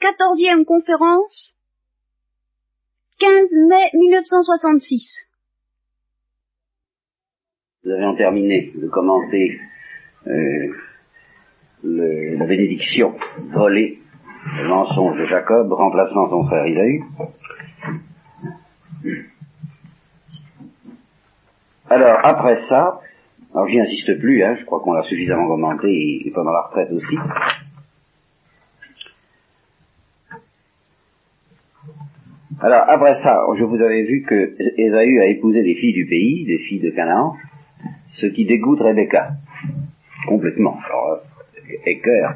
quatorzième conférence, 15 mai 1966. Nous avions terminé de commenter euh, la bénédiction volée, le mensonge de Jacob remplaçant son frère Isaïe. Alors, après ça, alors j'y insiste plus, hein, je crois qu'on l'a suffisamment commenté et pendant la retraite aussi. Alors, après ça, je vous avais vu que Ésaü a épousé des filles du pays, des filles de Canaan, ce qui dégoûte Rebecca. Complètement. Alors, écœur,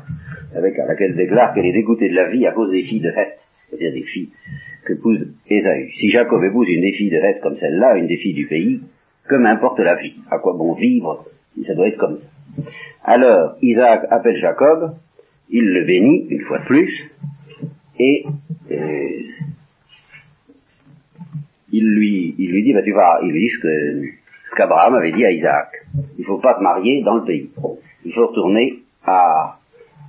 avec à laquelle déclare qu'elle est dégoûtée de la vie à cause des filles de Heth, c'est-à-dire des filles que épouse Ésaü. Si Jacob épouse une des filles de Heth comme celle-là, une des filles du pays, que m'importe la vie? À quoi bon vivre ça doit être comme ça? Alors, Isaac appelle Jacob, il le bénit une fois de plus, et euh, il lui, il lui dit, bah, tu vas, il lui dit ce que ce qu'Abraham avait dit à Isaac. Il faut pas te marier dans le pays. Il faut retourner à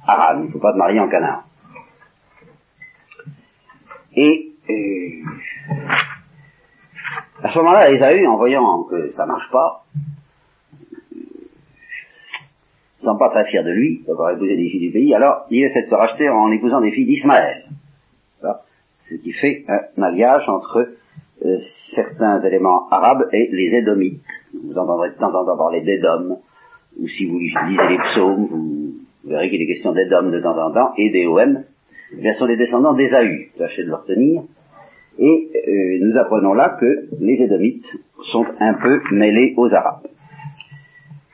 Haran. Il faut pas te marier en Canaan. Et euh, à ce moment-là, Esaü, en voyant que ça marche pas, ne sent pas très fier de lui d'avoir épousé des filles du pays, alors il essaie de se racheter en épousant des filles d'Ismaël. Ce qui fait un alliage entre euh, certains éléments arabes et les Édomites. Vous entendrez de temps en temps parler d'Édom, ou si vous lisez les psaumes, vous verrez qu'il est question d'Édom de temps en temps, et d'Éom, eh ce sont les descendants d'Ésaü, tâchez de le retenir, et euh, nous apprenons là que les Édomites sont un peu mêlés aux Arabes.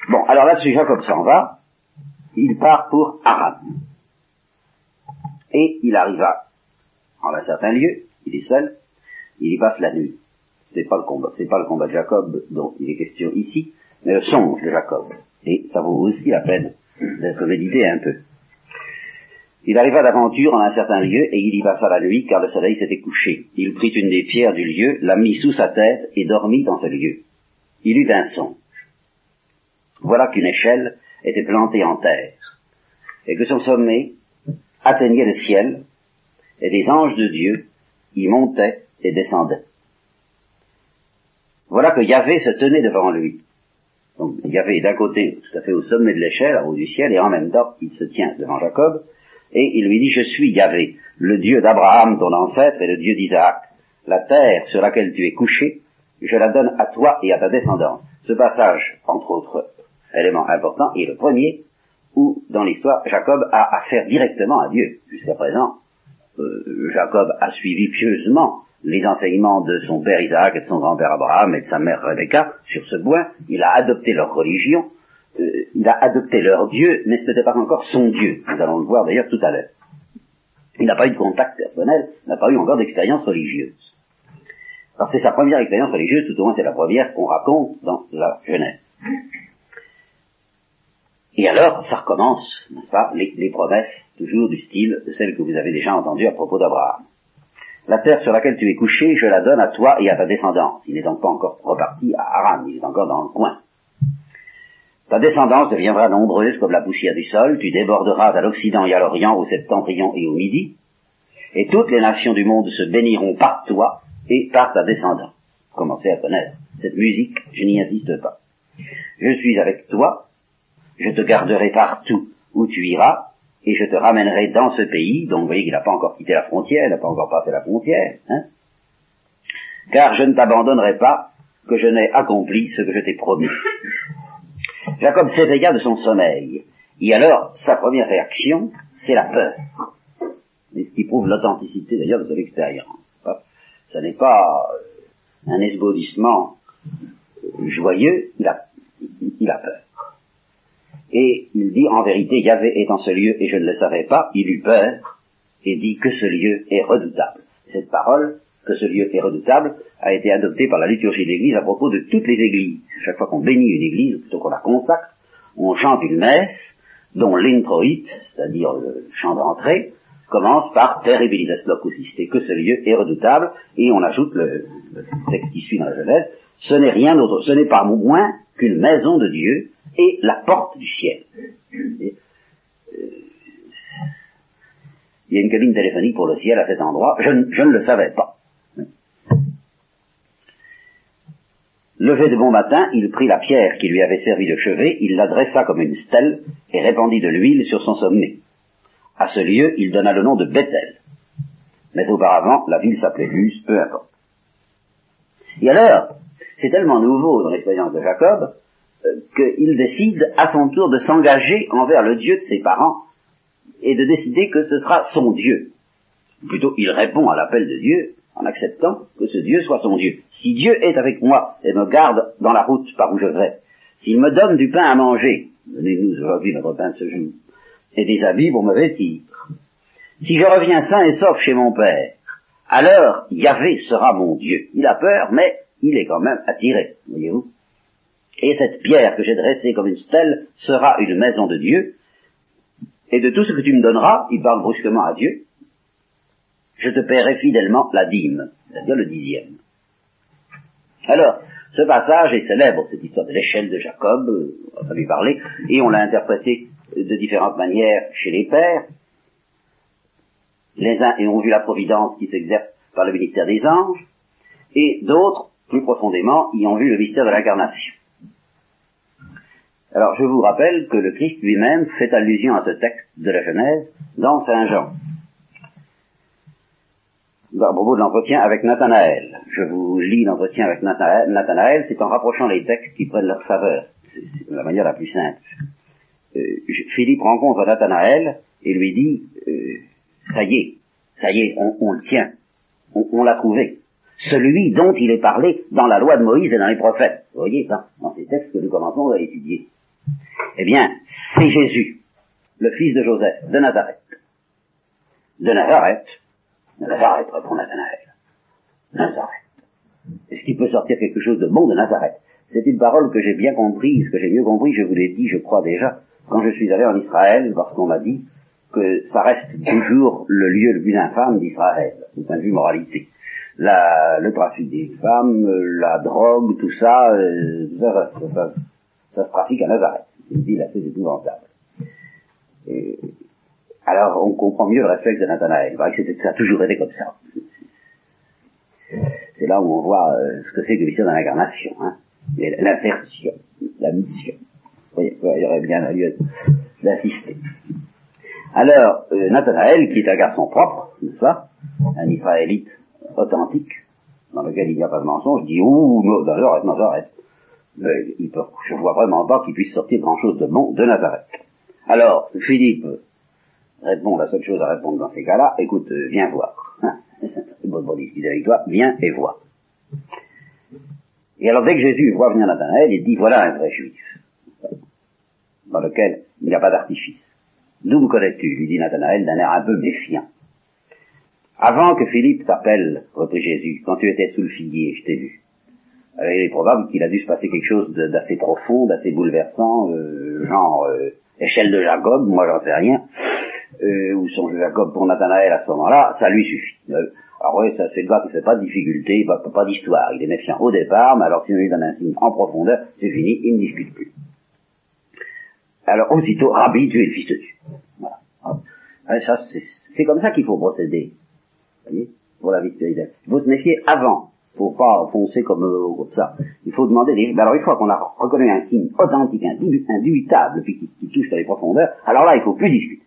Bon, alors là-dessus, Jacob s'en va, il part pour Aram. Et il arriva en un certain lieu, il est seul, il y passe la nuit. C'est pas le combat, c'est pas le combat de Jacob dont il est question ici, mais le songe de Jacob. Et ça vaut aussi la peine d'être médité un peu. Il arriva d'aventure en un certain lieu, et il y passa la nuit, car le soleil s'était couché. Il prit une des pierres du lieu, la mit sous sa tête, et dormit dans ce lieu. Il eut un songe. Voilà qu'une échelle était plantée en terre, et que son sommet atteignait le ciel, et des anges de Dieu y montaient et descendaient. Voilà que Yahvé se tenait devant lui. Donc Yahvé est d'un côté tout à fait au sommet de l'échelle, à haut du ciel, et en même temps il se tient devant Jacob, et il lui dit, je suis Yahvé, le Dieu d'Abraham, ton ancêtre, et le Dieu d'Isaac. La terre sur laquelle tu es couché, je la donne à toi et à ta descendance. Ce passage, entre autres éléments importants, est le premier où, dans l'histoire, Jacob a affaire directement à Dieu. Jusqu'à présent, euh, Jacob a suivi pieusement les enseignements de son père Isaac et de son grand-père Abraham et de sa mère Rebecca sur ce point. Il a adopté leur religion, euh, il a adopté leur Dieu, mais ce n'était pas encore son Dieu. Nous allons le voir d'ailleurs tout à l'heure. Il n'a pas eu de contact personnel, n'a pas eu encore d'expérience religieuse. Alors c'est sa première expérience religieuse, tout au moins c'est la première qu'on raconte dans la Genèse. Et alors, ça recommence, n'est-ce pas, les, les, promesses, toujours du style de celles que vous avez déjà entendues à propos d'Abraham. La terre sur laquelle tu es couché, je la donne à toi et à ta descendance. Il n'est donc pas encore reparti à Haran, il est encore dans le coin. Ta descendance deviendra nombreuse comme la poussière du sol, tu déborderas à l'Occident et à l'Orient, au Septentrion et au Midi, et toutes les nations du monde se béniront par toi et par ta descendance. Commencez à connaître cette musique, je n'y insiste pas. Je suis avec toi, je te garderai partout où tu iras, et je te ramènerai dans ce pays, donc vous voyez qu'il n'a pas encore quitté la frontière, il n'a pas encore passé la frontière, hein, car je ne t'abandonnerai pas que je n'ai accompli ce que je t'ai promis. Jacob s'éveilla de son sommeil. Et alors, sa première réaction, c'est la peur. Et ce qui prouve l'authenticité d'ailleurs de son expérience. Ce n'est pas euh, un esbaudissement joyeux, il a, il a peur. Et il dit, en vérité, Yahvé est en ce lieu et je ne le savais pas, il eut peur et dit que ce lieu est redoutable. Cette parole, que ce lieu est redoutable, a été adoptée par la liturgie de l'Église à propos de toutes les églises. Chaque fois qu'on bénit une église, ou plutôt qu'on la consacre, on chante une messe dont l'introïte, c'est-à-dire le chant d'entrée, commence par terribilis c'est que ce lieu est redoutable, et on ajoute le texte qui suit dans la Genèse, ce n'est rien d'autre, ce n'est pas moins qu'une maison de Dieu et la porte du ciel. Euh, Il y a une cabine téléphonique pour le ciel à cet endroit. Je, je ne le savais pas. Levé de bon matin, il prit la pierre qui lui avait servi de chevet, il la dressa comme une stèle et répandit de l'huile sur son sommet. À ce lieu, il donna le nom de Bethel. Mais auparavant, la ville s'appelait Luz, peu importe. Et alors, c'est tellement nouveau dans l'expérience de Jacob euh, qu'il décide à son tour de s'engager envers le Dieu de ses parents et de décider que ce sera son Dieu. Plutôt, il répond à l'appel de Dieu en acceptant que ce Dieu soit son Dieu. Si Dieu est avec moi et me garde dans la route par où je vais, s'il me donne du pain à manger, donnez-nous aujourd'hui notre pain de ce jour, et des habits pour me vêtir, si je reviens sain et sauf chez mon Père, alors Yahvé sera mon Dieu. Il a peur, mais il est quand même attiré, voyez-vous. Et cette pierre que j'ai dressée comme une stèle sera une maison de Dieu, et de tout ce que tu me donneras, il parle brusquement à Dieu, je te paierai fidèlement la dîme, c'est-à-dire le dixième. Alors, ce passage est célèbre, cette histoire de l'échelle de Jacob, euh, on va lui parler, et on l'a interprété de différentes manières chez les pères. Les uns ont vu la providence qui s'exerce par le ministère des anges, et d'autres, plus profondément, y vu le mystère de l'incarnation. Alors, je vous rappelle que le Christ lui-même fait allusion à ce texte de la Genèse dans Saint Jean à propos de l'entretien avec Nathanaël. Je vous lis l'entretien avec Nathanaël, c'est en rapprochant les textes qui prennent leur faveur. C'est la manière la plus simple. Euh, Philippe rencontre Nathanaël et lui dit, euh, ça y est, ça y est, on, le tient, on, l'a trouvé. Celui dont il est parlé dans la loi de Moïse et dans les prophètes. Vous voyez, ça, dans ces textes que nous commençons à étudier. Eh bien, c'est Jésus, le fils de Joseph, de Nazareth. De Nazareth, Nazareth, répond Nathanaël. Nazareth. Est-ce qu'il peut sortir quelque chose de bon de Nazareth? C'est une parole que j'ai bien comprise, que j'ai mieux compris, je vous l'ai dit, je crois déjà, quand je suis allé en Israël, parce qu'on m'a dit que ça reste toujours le lieu le plus infâme d'Israël, du point de vue moralité. La, le trafic des femmes, la drogue, tout ça, euh, ça, ça, ça, se trafique à Nazareth. C'est une ville assez épouvantable. Et, alors on comprend mieux le réflexe de Nathanaël. ça a toujours été comme ça. C'est là où on voit euh, ce que c'est que le de l'incarnation, hein. l'insertion, la mission. Il y aurait bien lieu d'assister. Alors, euh, Nathanaël, qui est un garçon propre, n'est-ce pas Un Israélite authentique, dans lequel il n'y a pas de mensonge, dit Ouh, Nazareth, Nazareth. Mais il peut, je vois vraiment pas qu'il puisse sortir grand-chose de bon de Nazareth. Alors, Philippe répond, la seule chose à répondre dans ces cas-là, écoute, euh, viens voir. Bon pour discuter avec toi, viens et vois. Et alors dès que Jésus voit venir Nathanaël, il dit, voilà un vrai juif, dans lequel il n'y a pas d'artifice. D'où me connais-tu? lui dit Nathanaël d'un air un peu méfiant. Avant que Philippe t'appelle, reprit Jésus, quand tu étais sous le figuier, je t'ai vu. Alors, il est probable qu'il a dû se passer quelque chose d'assez profond, d'assez bouleversant, euh, genre euh, échelle de Jacob, moi j'en sais rien euh, ou son Jacob pour Nathanaël à ce moment-là, ça lui suffit. Euh, alors oui, ça c'est le gars qui fait pas de difficulté, pas, d'histoire. Il est méfiant au départ, mais alors si on lui donne un signe en profondeur, c'est fini, il ne discute plus. Alors aussitôt, Rabbi, tu es le fils de Dieu. Voilà. Ah, ça, c'est comme ça qu'il faut procéder. Pour la spirituelle. Il faut se méfier avant. Il faut pas foncer comme, euh, comme ça. Il faut demander des... Alors une fois qu'on a reconnu un signe authentique, indubitable, puis qui, touche à les profondeurs, alors là, il faut plus discuter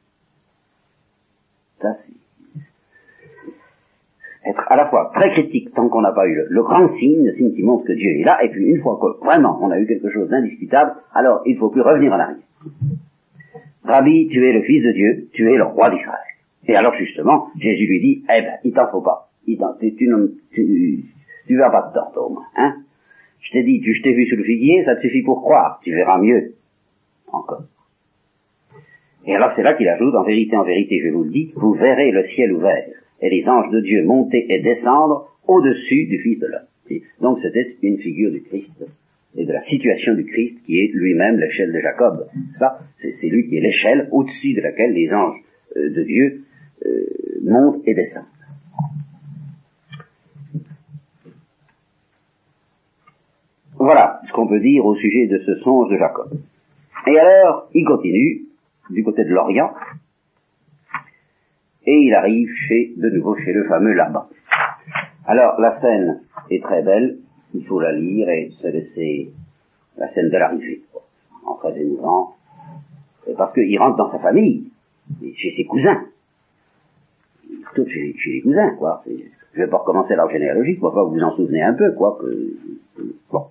être à la fois très critique tant qu'on n'a pas eu le, grand signe, le signe qui montre que Dieu est là, et puis une fois que vraiment on a eu quelque chose d'indiscutable, alors il ne faut plus revenir en arrière. Rabbi, tu es le fils de Dieu, tu es le roi d'Israël. Et alors justement, Jésus lui dit, eh ben, il t'en faut pas. tu, tu, tu, vas pas dedans, moins, hein. Je t'ai dit, tu, je t'ai vu sur le figuier, ça te suffit pour croire, tu verras mieux. Encore. Et alors c'est là qu'il ajoute, en vérité, en vérité, je vous le dis, vous verrez le ciel ouvert et les anges de Dieu monter et descendre au-dessus du Fils de l'homme. Donc c'était une figure du Christ et de la situation du Christ qui est lui-même l'échelle de Jacob. Ça, c'est lui qui est l'échelle au-dessus de laquelle les anges euh, de Dieu euh, montent et descendent. Voilà ce qu'on peut dire au sujet de ce songe de Jacob. Et alors, il continue, du côté de l'Orient, et il arrive chez, de nouveau chez le fameux Laban. Alors, la scène est très belle, il faut la lire et se laisser la scène de l'arrivée, en très émouvant, parce qu'il rentre dans sa famille, chez ses cousins. Tout chez, les cousins, quoi. Je vais pas recommencer l'arbre généalogique, pour pas vous vous en souvenez un peu, quoi. Bon.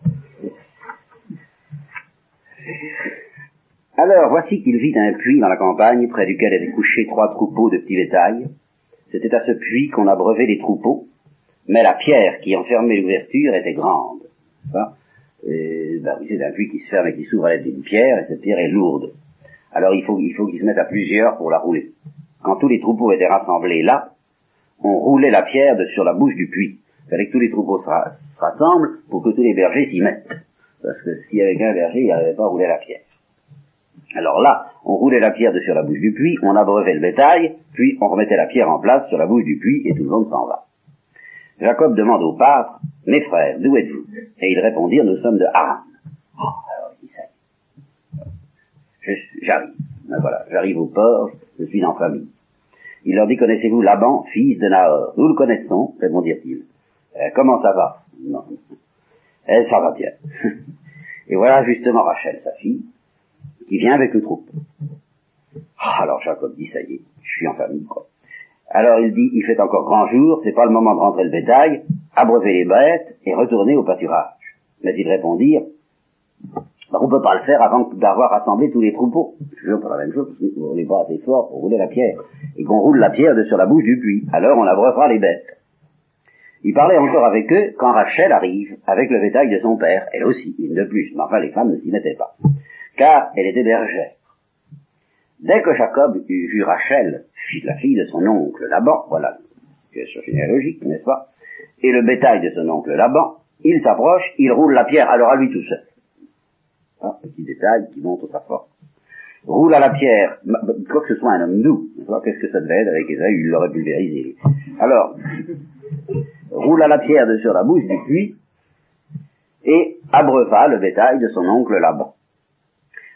Alors, voici qu'il vit un puits dans la campagne, près duquel étaient couchés trois troupeaux de petits bétail. C'était à ce puits qu'on abreuvait les troupeaux, mais la pierre qui enfermait l'ouverture était grande. ben oui, c'est un puits qui se ferme et qui s'ouvre à l'aide d'une pierre, et cette pierre est lourde. Alors il faut, il faut qu'ils se mettent à plusieurs pour la rouler. Quand tous les troupeaux étaient rassemblés là, on roulait la pierre de sur la bouche du puits. Il fallait que tous les troupeaux se, rassemblent pour que tous les bergers s'y mettent. Parce que s'il y avait qu'un berger, il n'arrivait pas à rouler la pierre. Alors là, on roulait la pierre de sur la bouche du puits, on abreuvait le bétail, puis on remettait la pierre en place sur la bouche du puits et tout le monde s'en va. Jacob demande au pâtre, mes frères, d'où êtes-vous? Et ils répondirent, nous sommes de Haran. Oh, alors il dit. J'arrive. Ben voilà, j'arrive au port, je suis en famille. Il leur dit, connaissez-vous Laban, fils de Nahor? Nous le connaissons, répondirent-ils. Euh, comment ça va? Non. Eh, ça va bien. Et voilà justement Rachel, sa fille, qui vient avec le troupeau. Ah, alors Jacob dit, ça y est, je suis en famille, quoi. Alors il dit, il fait encore grand jour, c'est pas le moment de rentrer le bétail, abreuver les bêtes et retourner au pâturage. Mais ils répondirent, on peut pas le faire avant d'avoir rassemblé tous les troupeaux. Toujours pas la même chose, parce qu'on n'est pas assez fort pour rouler la pierre. Et qu'on roule la pierre de sur la bouche du puits. Alors on abreuvera les bêtes. Il parlait encore avec eux quand Rachel arrive, avec le bétail de son père, elle aussi, une de plus, mais enfin les femmes ne s'y mettaient pas. Car elle était bergère. Dès que Jacob eut vu Rachel, la fille de son oncle Laban, voilà, question généalogique, n'est-ce pas, et le bétail de son oncle Laban, il s'approche, il roule la pierre, alors à lui tout seul. Ah, petit détail qui montre sa force. Roule à la pierre, quoi que ce soit un homme doux, qu'est-ce que ça devait être avec Esaü, il l'aurait pulvérisé. Alors, roule à la pierre de sur la bouche du puits, et abreuva le bétail de son oncle Laban.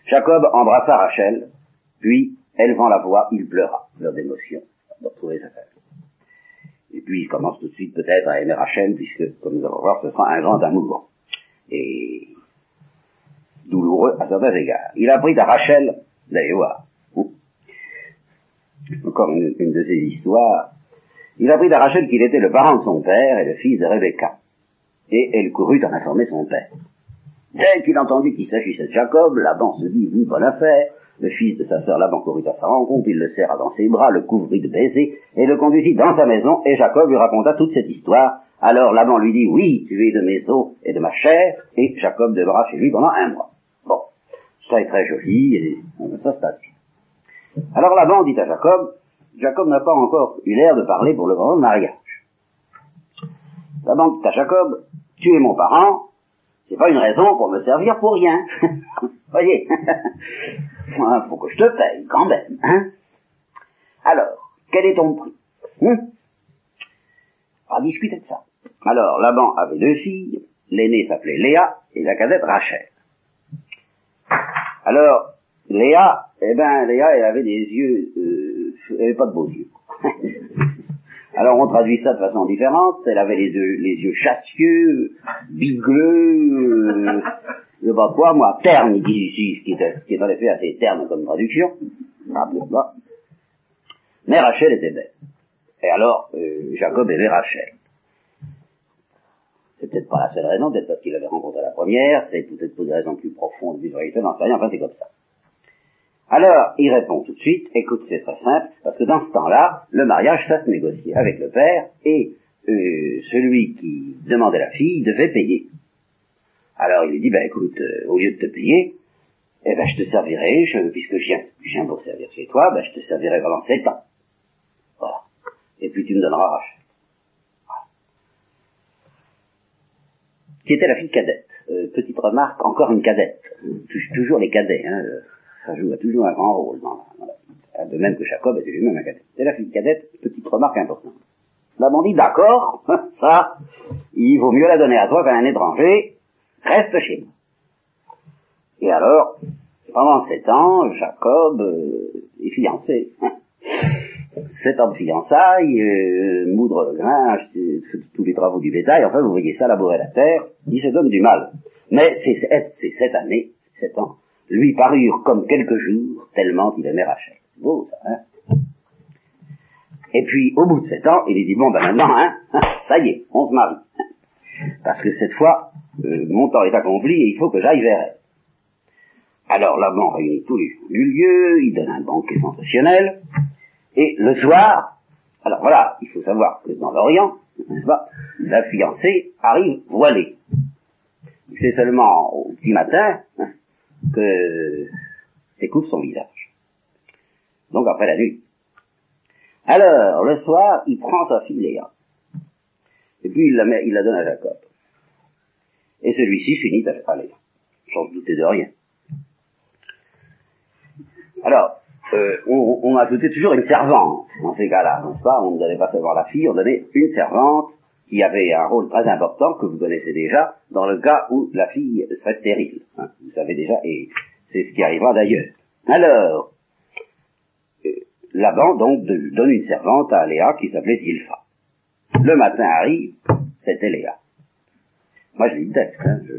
Jacob embrassa Rachel, puis, élevant la voix, il pleura, pleure d'émotion, de retrouver sa famille. Et puis, il commence tout de suite peut-être à aimer Rachel, puisque, comme nous allons voir, ce sera un grand amour. Et douloureux à certains égards. Il a pris à Rachel, d'ailleurs, encore une, de ces histoires, il apprit à Rachel qu'il était le parent de son père et le fils de Rebecca. Et elle courut en informer son père. Dès qu'il entendit qu'il s'agissait de Jacob, Laban se dit, oui, bonne affaire, le fils de sa sœur Laban courut à sa rencontre, il le serra dans ses bras, le couvrit de baisers, et le conduisit dans sa maison, et Jacob lui raconta toute cette histoire. Alors Laban lui dit, oui, tu es de mes os et de ma chair, et Jacob demeura chez lui pendant un mois. Est très joli, et ça se passe bien. Alors Laban dit à Jacob, Jacob n'a pas encore eu l'air de parler pour le grand mariage. Laban dit à Jacob, tu es mon parent, c'est pas une raison pour me servir pour rien. Voyez, faut que je te paye quand même. Hein Alors, quel est ton prix hein? On va discuter de ça. Alors, Laban avait deux filles, l'aînée s'appelait Léa et la cadette Rachel. Alors, Léa, eh ben, Léa, elle avait des yeux, euh, elle avait pas de beaux yeux. Alors on traduit ça de façon différente. Elle avait les yeux, les yeux chastieux, bigleux, euh, sais pas quoi, moi, terne, il dit ici, ce qui est, en effet assez terne comme traduction. Rappelez-moi. Mais Rachel était belle. Et alors, euh, Jacob aimait Rachel. C'est peut-être pas la seule raison, peut-être parce qu'il avait rencontré la première, c'est peut-être pour des raisons plus profondes du vérité, n'en sais rien, enfin c'est comme ça. Alors, il répond tout de suite, écoute, c'est très simple, parce que dans ce temps-là, le mariage, ça se négociait avec le père, et euh, celui qui demandait la fille devait payer. Alors il lui dit, ben écoute, euh, au lieu de te payer, eh ben je te servirai, je, puisque je viens, je viens pour servir chez toi, ben je te servirai pendant sept ans. Voilà. Et puis tu me donneras Rachel. Qui était la fille cadette. Euh, petite remarque, encore une cadette. Toujours les cadets, hein ça joue toujours un grand rôle dans la, De même que Jacob était lui-même un cadet. C'est la fille cadette, petite remarque importante. On dit, d'accord, ça, il vaut mieux la donner à toi qu'à un étranger, reste chez nous. Et alors, pendant sept ans, Jacob euh, est fiancé. sept ans de fiançailles, euh, moudre le grain, tous les travaux du bétail, enfin vous voyez ça, labourer la terre, il se donne du mal. Mais ces, ces sept années, sept ans, lui parurent comme quelques jours, tellement il aimait Rachel. Beau ça, hein? Et puis, au bout de sept ans, il dit, bon ben maintenant, hein, hein, ça y est, on se marie. Parce que cette fois, euh, mon temps est accompli et il faut que j'aille vers. Alors Laban réunit tous les du lieu, il donne un banquet sensationnel, et le soir, alors voilà, il faut savoir que dans l'Orient, pas, la fiancée arrive voilée. C'est seulement au petit matin hein, que découvre son visage. Donc après la nuit. Alors, le soir, il prend sa fille Léa. Et puis il la, met, il la donne à Jacob. Et celui-ci s'unit à Léa. Sans se douter de rien. Alors, euh, on, on, ajoutait toujours une servante dans ces cas-là, n'est-ce pas? On ne donnait pas seulement la fille, on donnait une servante qui avait un rôle très important que vous connaissez déjà dans le cas où la fille serait stérile. Hein, vous savez déjà, et c'est ce qui arrivera d'ailleurs. Alors, euh, donc donne une servante à Léa qui s'appelait Zilpha. Le matin arrive, c'était Léa. Moi je lis le texte. Hein, je...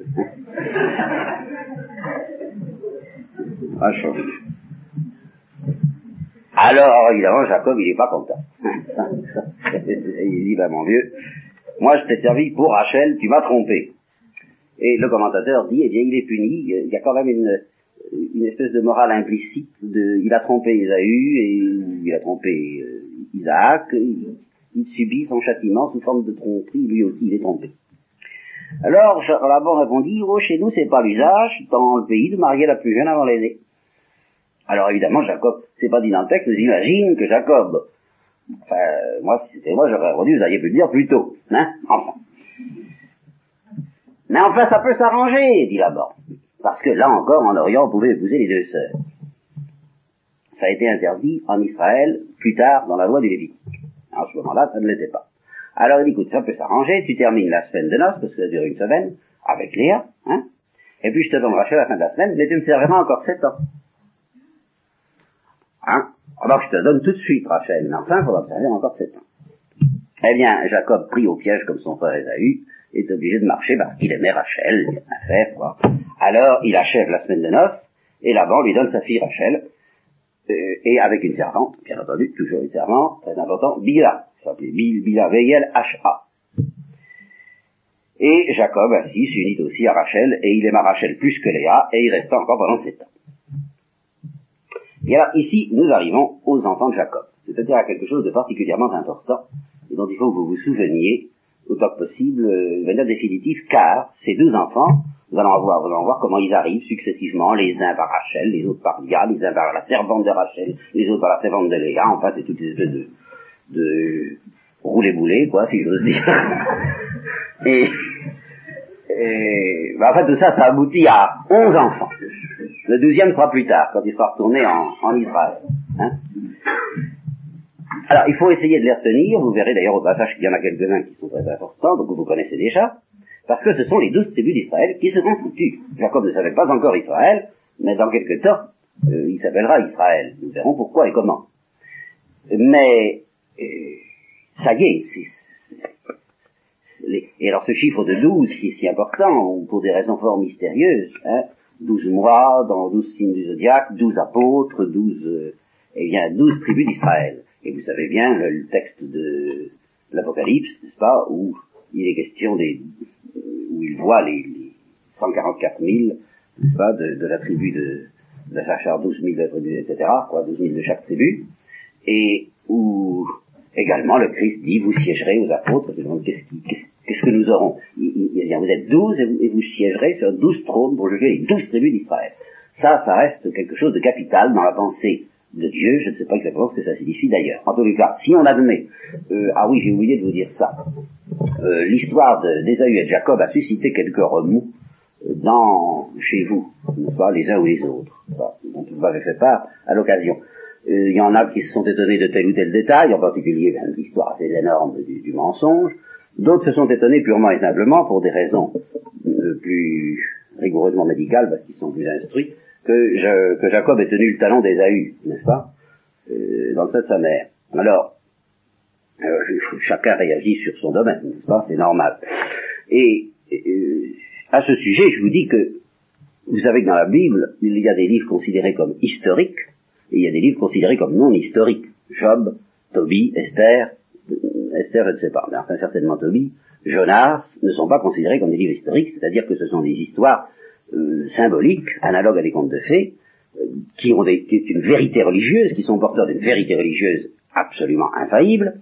ah, je... Alors, évidemment, Jacob, il n'est pas content. il dit, ben mon Dieu, moi je t'ai servi pour Rachel, tu m'as trompé. Et le commentateur dit, eh bien, il est puni, il y a quand même une, une espèce de morale implicite, de, il a trompé Esaü, et il a trompé euh, Isaac, il, il, subit son châtiment sous forme de tromperie, lui aussi il est trompé. Alors, Laban répondit, oh, chez nous c'est pas l'usage, dans le pays, de marier la plus jeune avant l'aînée. Alors évidemment, Jacob, c'est pas dit dans le texte, mais j'imagine que Jacob, enfin, moi, si c'était moi, j'aurais redit, vous auriez pu le dire plus tôt, hein, enfin. Mais enfin, ça peut s'arranger, dit là-bas. Parce que là encore, en Orient, on pouvait épouser les deux sœurs. Ça a été interdit en Israël, plus tard, dans la loi du Lévitique. En ce moment-là, ça ne l'était pas. Alors, il dit, écoute, ça peut s'arranger, tu termines la semaine de noces, parce que ça dure une semaine, avec Léa, hein, et puis je te donne Rachel à la fin de la semaine, mais tu me serviras encore sept ans. Hein? Alors je te donne tout de suite, Rachel, mais enfin, il faudra observer encore sept ans. Eh bien, Jacob, pris au piège comme son frère Esaü, est obligé de marcher parce qu'il aimait Rachel, il a faire, quoi. Alors, il achève la semaine de noces, et là-bas, lui donne sa fille Rachel, euh, et avec une servante, bien entendu, toujours une servante, très important, Bila, s'appelait Bila, V-I-L-H-A. Et Jacob, ainsi, s'unit aussi à Rachel, et il aima Rachel plus que Léa, et il resta encore pendant sept ans. Et alors ici, nous arrivons aux enfants de Jacob, c'est-à-dire à quelque chose de particulièrement important, et dont il faut que vous vous souveniez autant que possible euh, de manière définitive, car ces deux enfants, nous allons voir, nous allons voir comment ils arrivent successivement, les uns par Rachel, les autres par Lia, les uns par la servante de Rachel, les autres par la servante de Léa, enfin c'est toutes les espèces de, de rouler-bouler, quoi, si j'ose dire. et, et ben, en fait tout ça, ça aboutit à onze enfants. Le douzième sera plus tard, quand il sera retourné en, Israël. Hein Alors, il faut essayer de les retenir. Vous verrez d'ailleurs au passage qu'il y en a quelques-uns qui sont très importants, donc vous connaissez déjà, parce que ce sont les douze tribus d'Israël qui se constituent. Jacob ne savait pas encore Israël, mais dans quelque temps, euh, il s'appellera Israël. Nous verrons pourquoi et comment. Mais, euh, ça y est, et alors ce chiffre de douze qui est si important, pour des raisons fort mystérieuses, hein, douze mois dans douze signes du zodiaque, douze apôtres, douze, euh, eh bien, douze tribus d'Israël. Et vous savez bien le, texte de, l'Apocalypse, n'est-ce pas, où il est question des, où il voit les, les 144 000, n'est-ce pas, de, de, la tribu de, de Sachar, 12 000 etc., quoi, 12 000 de chaque tribu, et où également le Christ dit, vous siégerez aux apôtres, qu'est-ce qui, que nous aurons? Il, Vous êtes douze et vous, siégerez sur douze trônes pour juger les douze tribus d'Israël. Ça, ça reste quelque chose de capital dans la pensée de Dieu. Je ne sais pas exactement ce que ça signifie d'ailleurs. En tous les cas, si on admet, euh, ah oui, j'ai oublié de vous dire ça, euh, l'histoire d'Ésaü et de Jacob a suscité quelques remous euh, dans chez vous, pas, les uns ou les autres, vous m'avez fait part à l'occasion. Il y en a qui se sont étonnés de tel ou tel détail, en particulier ben, l'histoire assez énorme du mensonge. D'autres se sont étonnés purement et simplement, pour des raisons euh, plus rigoureusement médicales, parce qu'ils sont plus instruits, que, Jacob ait tenu le talon d'Ésaü, n'est-ce pas, euh, dans le sein de sa mère. Alors, euh, chacun réagit sur son domaine, n'est-ce pas? C'est normal. Et euh, à ce sujet, je vous dis que vous savez que dans la Bible, il y a des livres considérés comme historiques, et il y a des livres considérés comme non historiques. Job, Tobie, Esther, Esther, ne sais pas, mais enfin certainement Tobie, Jonas, ne sont pas considérés comme des livres historiques, c'est-à-dire que ce sont des histoires euh, symboliques, analogues à des contes de fées, euh, qui ont des, une vérité religieuse, qui sont porteurs d'une vérité religieuse absolument infaillible,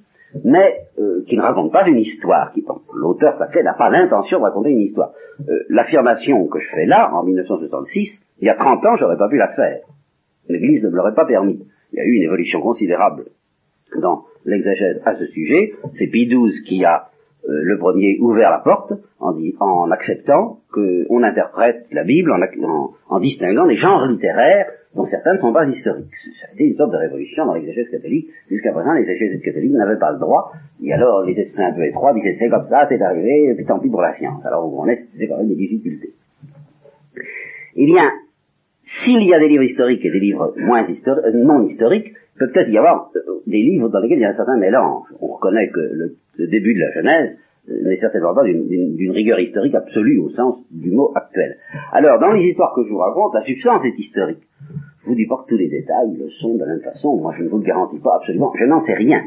mais euh, qui ne racontent pas une histoire. Qui, l'auteur sacré n'a pas l'intention de raconter une histoire. L'affirmation que je fais là, en 1966, il y a 30 ans, j'aurais pas pu la faire. L'Église ne me l'aurait pas permis. Il y a eu une évolution considérable dans l'exagèse à ce sujet. C'est Pie XII qui a euh, le premier ouvert la porte en, en acceptant qu'on interprète la Bible en, en, distinguant des genres littéraires dont certains ne sont pas historiques. Ça a été une sorte de révolution dans l'exégèse catholique. Jusqu'à présent, les exégèses catholiques n'avaient pas le droit. Et alors, les esprits un peu étroits disaient c'est comme ça, c'est arrivé, et puis tant pis pour la science. Alors, vous comprenez, c'est quand même des difficultés. Eh bien, s'il y a des livres historiques et des livres moins historiques, euh, non historiques, peut-être y avoir euh, des livres dans lesquels il y a un certain mélange. On reconnaît que le, début de la Genèse euh, n'est certainement pas d'une rigueur historique absolue au sens du mot actuel. Alors, dans les histoires que je vous raconte, la substance est historique. Je vous dis pas que tous les détails le sont de la même façon, moi je ne vous le garantis pas absolument, je n'en sais rien.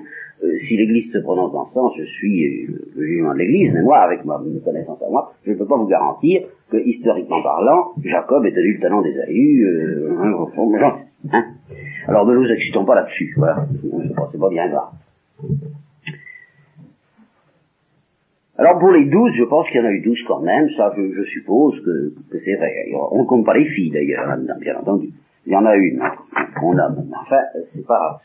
Euh, si l'Église se prononce dans ce sens, je suis euh, le jugement de l'Église, mais moi, avec ma connaissance à moi, je ne peux pas vous garantir que, historiquement parlant, Jacob est tenu le talent d'Ésaü, euh, hein, hein. Alors ne nous excitons pas là-dessus, voilà, c'est pas bien grave. Alors pour les douze, je pense qu'il y en a eu douze quand même, ça je, suppose que, c'est vrai. On ne compte pas les filles d'ailleurs, bien entendu. Il y en a une, on a, enfin, c'est pas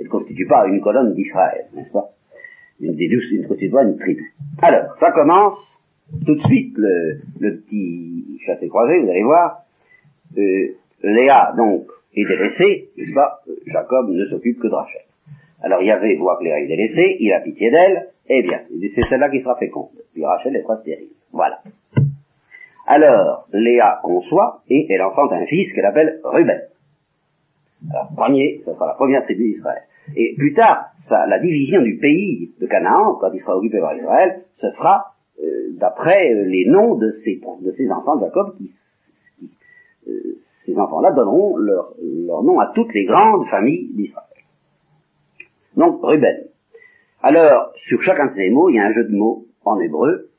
elle ne constitue pas une colonne d'Israël, n'est-ce pas? Une des douze, ne constitue pas une tribu. Alors, ça commence tout de suite le, petit chassé-croisé, vous allez voir. Euh, Léa, donc, est délaissée, n'est-ce pas Jacob ne s'occupe que de Rachel. Alors Yahvé voit que Léa est délaissée, il a pitié d'elle, eh bien, c'est celle-là qui sera féconde. Puis Rachel est pas stérile. Voilà. Alors, Léa conçoit, et elle enfante un fils qu'elle appelle Ruben. Alors, premier, ce sera la première tribu d'Israël. Et plus tard, ça, la division du pays de Canaan, quand il sera occupé par Israël, se fera euh, d'après euh, les noms de ces enfants de Jacob, qui, euh, ces enfants-là donneront leur, leur nom à toutes les grandes familles d'Israël. Donc, Ruben. Alors, sur chacun de ces mots, il y a un jeu de mots en hébreu.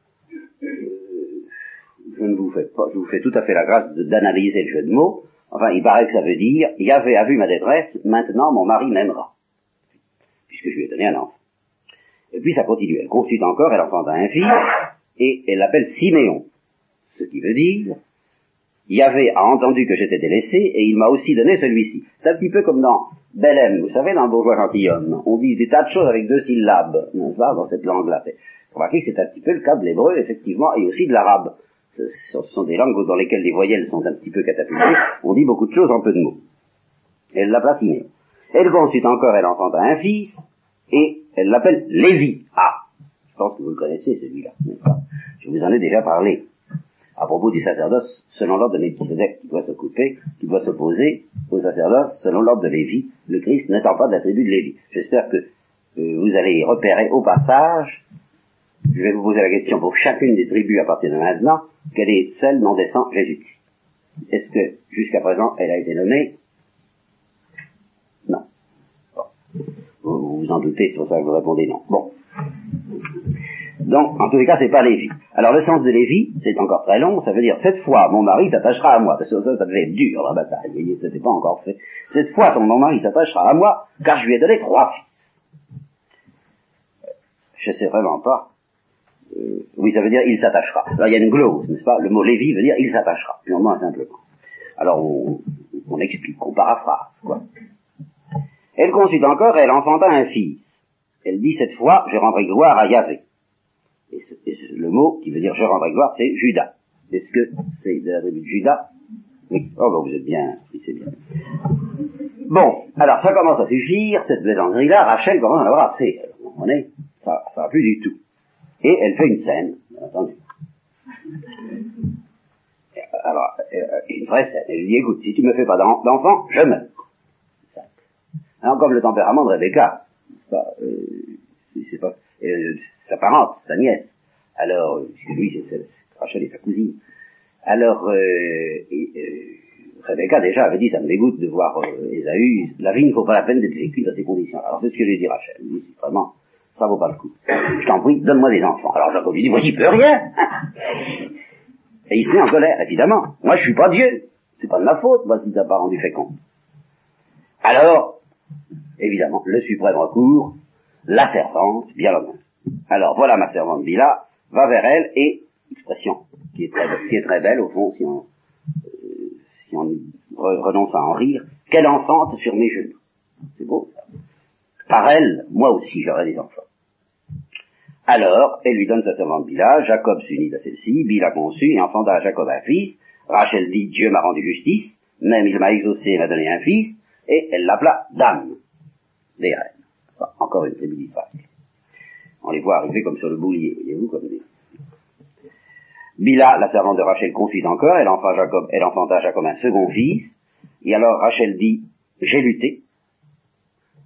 je ne vous fais pas, je vous fais tout à fait la grâce d'analyser le jeu de mots. Enfin, il paraît que ça veut dire, Yahvé a vu ma détresse, maintenant mon mari m'aimera. Puisque je lui ai donné un enfant. Et puis ça continue, elle consulte encore, elle enfanta un fils, et elle l'appelle Siméon. Ce qui veut dire, Yahvé a entendu que j'étais délaissé, et il m'a aussi donné celui-ci. C'est un petit peu comme dans Belém, vous savez, dans le bourgeois gentilhomme. On dit des tas de choses avec deux syllabes, n'est-ce pas, dans cette langue-là. Remarquez que c'est un petit peu le cas de l'hébreu, effectivement, et aussi de l'arabe ce sont des langues dans lesquelles les voyelles sont un petit peu catapultées, on dit beaucoup de choses en peu de mots. Elle l'a placiné. Elle ensuite encore, elle enfanta un fils, et elle l'appelle Lévi. Ah Je pense que vous le connaissez celui-là, n'est-ce pas? Je vous en ai déjà parlé. À propos du sacerdoce, selon l'ordre de Melchizedek, qui doit s'occuper, qui doit s'opposer au sacerdoce selon l'ordre de Lévi, le Christ n'étant pas de la tribu de Lévi. J'espère que euh, vous allez repérer au passage je vais vous poser la question pour chacune des tribus à partir de maintenant, quelle est celle dont descend Jésus-Christ? Est-ce que jusqu'à présent elle a été nommée? Non. Vous, vous en doutez, c'est pour ça que vous répondez non. Bon. Donc, en tous les cas, c'est pas Lévi. Alors, le sens de Lévi, c'est encore très long, ça veut dire, cette fois, mon mari s'attachera à moi, parce que ça, ça devait être dur, la bataille, vous voyez, c'était pas encore fait. Cette fois, mon mari s'attachera à moi, car je lui ai donné trois fils. Je sais vraiment pas euh, oui, ça veut dire il s'attachera. Alors il y a une glose, n'est-ce pas? Le mot Lévi veut dire il s'attachera, purement et simplement. Alors on, on explique, on paraphrase, quoi. Elle consulte encore, elle enfanta un fils. Elle dit cette fois, je rendrai gloire à Yahvé. Et, le mot qui veut dire je rendrai gloire, c'est Judas. Est-ce que c'est de la tribu de Judas? Oui. Oh, ben vous êtes bien, oui, c'est bien. Bon, alors ça commence à suffire, cette plaisanterie-là, Rachel commence à en avoir assez. Alors, on est, ça, ça va plus du tout. Et elle fait une scène, entendu. Alors, euh, une vraie scène. Elle lui dit, écoute, si tu me fais pas d'enfant, je meurs. Alors, comme le tempérament de Rebecca, pas, euh, c'est pas euh, sa parente, sa nièce. Alors, euh, lui, c'est Rachel et sa cousine. Alors, euh, euh, Rebecca déjà avait dit, ça me dégoûte de voir euh, Ésaü, la vie ne vaut pas la peine d'être vécue dans ces conditions. Alors c'est ce que lui dit Rachel. Vraiment, ça vaut pas le coup. Je t'en prie, donne-moi des enfants. Alors Jacob lui dit, moi j'y peux rien. Et il se met en colère, évidemment. Moi je suis pas Dieu. C'est pas de ma faute, moi, si t'as pas rendu fécond. Alors, évidemment, le suprême recours, la servante, bien main. Alors voilà ma servante Bila, va vers elle et, expression qui est très, belle au fond, si on, euh, si on re- renonce à en rire, qu'elle enfante sur mes genoux. C'est beau ça. Par elle, moi aussi j'aurai des enfants. Alors, elle lui donne sa servante Bila, Jacob s'unit à celle-ci, Bila conçut et enfanta à Jacob un fils. Rachel dit, Dieu m'a rendu justice, même il m'a exaucé et m'a donné un fils, et elle l'appela Dame, des reines. Encore une d'Israël. On les voit arriver comme sur le boulier, voyez-vous, comme des... Bila, la servante de Rachel, confie encore, elle enfanta Jacob, elle un second fils, et alors Rachel dit, j'ai lutté,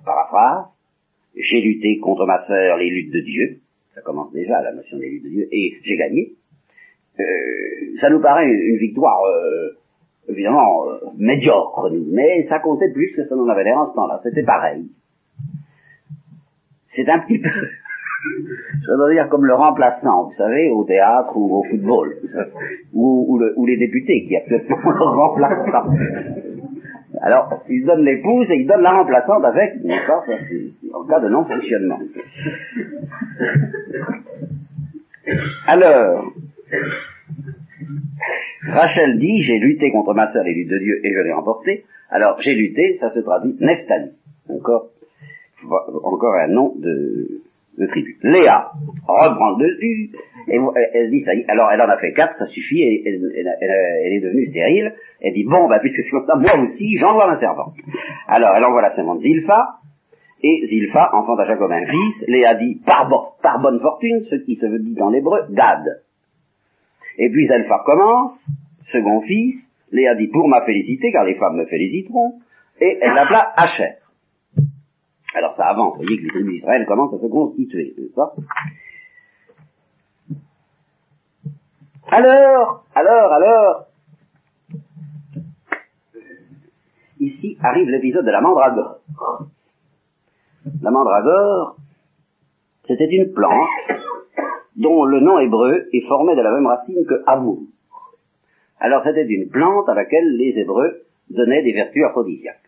paraphrase, j'ai lutté contre ma sœur les luttes de Dieu, ça commence déjà la notion des luttes de Dieu, et j'ai gagné. Euh, ça nous paraît une victoire, euh, évidemment, euh, médiocre, mais ça comptait plus que ça n'en avait l'air en ce temps-là, c'était pareil. C'est un petit peu, je dois dire comme le remplaçant, vous savez, au théâtre ou au football, ou, ou, le- ou les députés qui actuellement le remplaçant. Alors, ils donnent l'épouse et ils donnent la remplaçante avec, ça, en cas de non-fonctionnement. Alors, Rachel dit, j'ai lutté contre ma sœur luttes de Dieu et je l'ai remporté. Alors, j'ai lutté, ça se traduit. Encore, encore un nom de, de tribu. Léa reprend le dessus et elle, dit ça y est. Alors, elle en a fait quatre, ça suffit, elle, elle- est devenue stérile. Elle dit, bon, bah, puisque c'est comme ça, moi aussi, j'envoie ma servante. Alors, elle envoie la servante Zilpha, et Zilpha enfante à Jacob un fils. Léa dit, par, bo- par bonne fortune, ce qui se veut dire dans l'hébreu, Gad. Et puis Zilpha commence, second fils, Léa dit pour ma félicité, car les femmes me féliciteront, et elle l'appela Hacher. Alors ça avance, vous voyez que les tribus d'Israël commencent à se constituer, n'est-ce pas Alors, alors, alors, ici arrive l'épisode de la mandragore. La mandragore, c'était une plante dont le nom hébreu est formé de la même racine que amour. Alors c'était une plante à laquelle les Hébreux donnaient des vertus aphrodisiaques.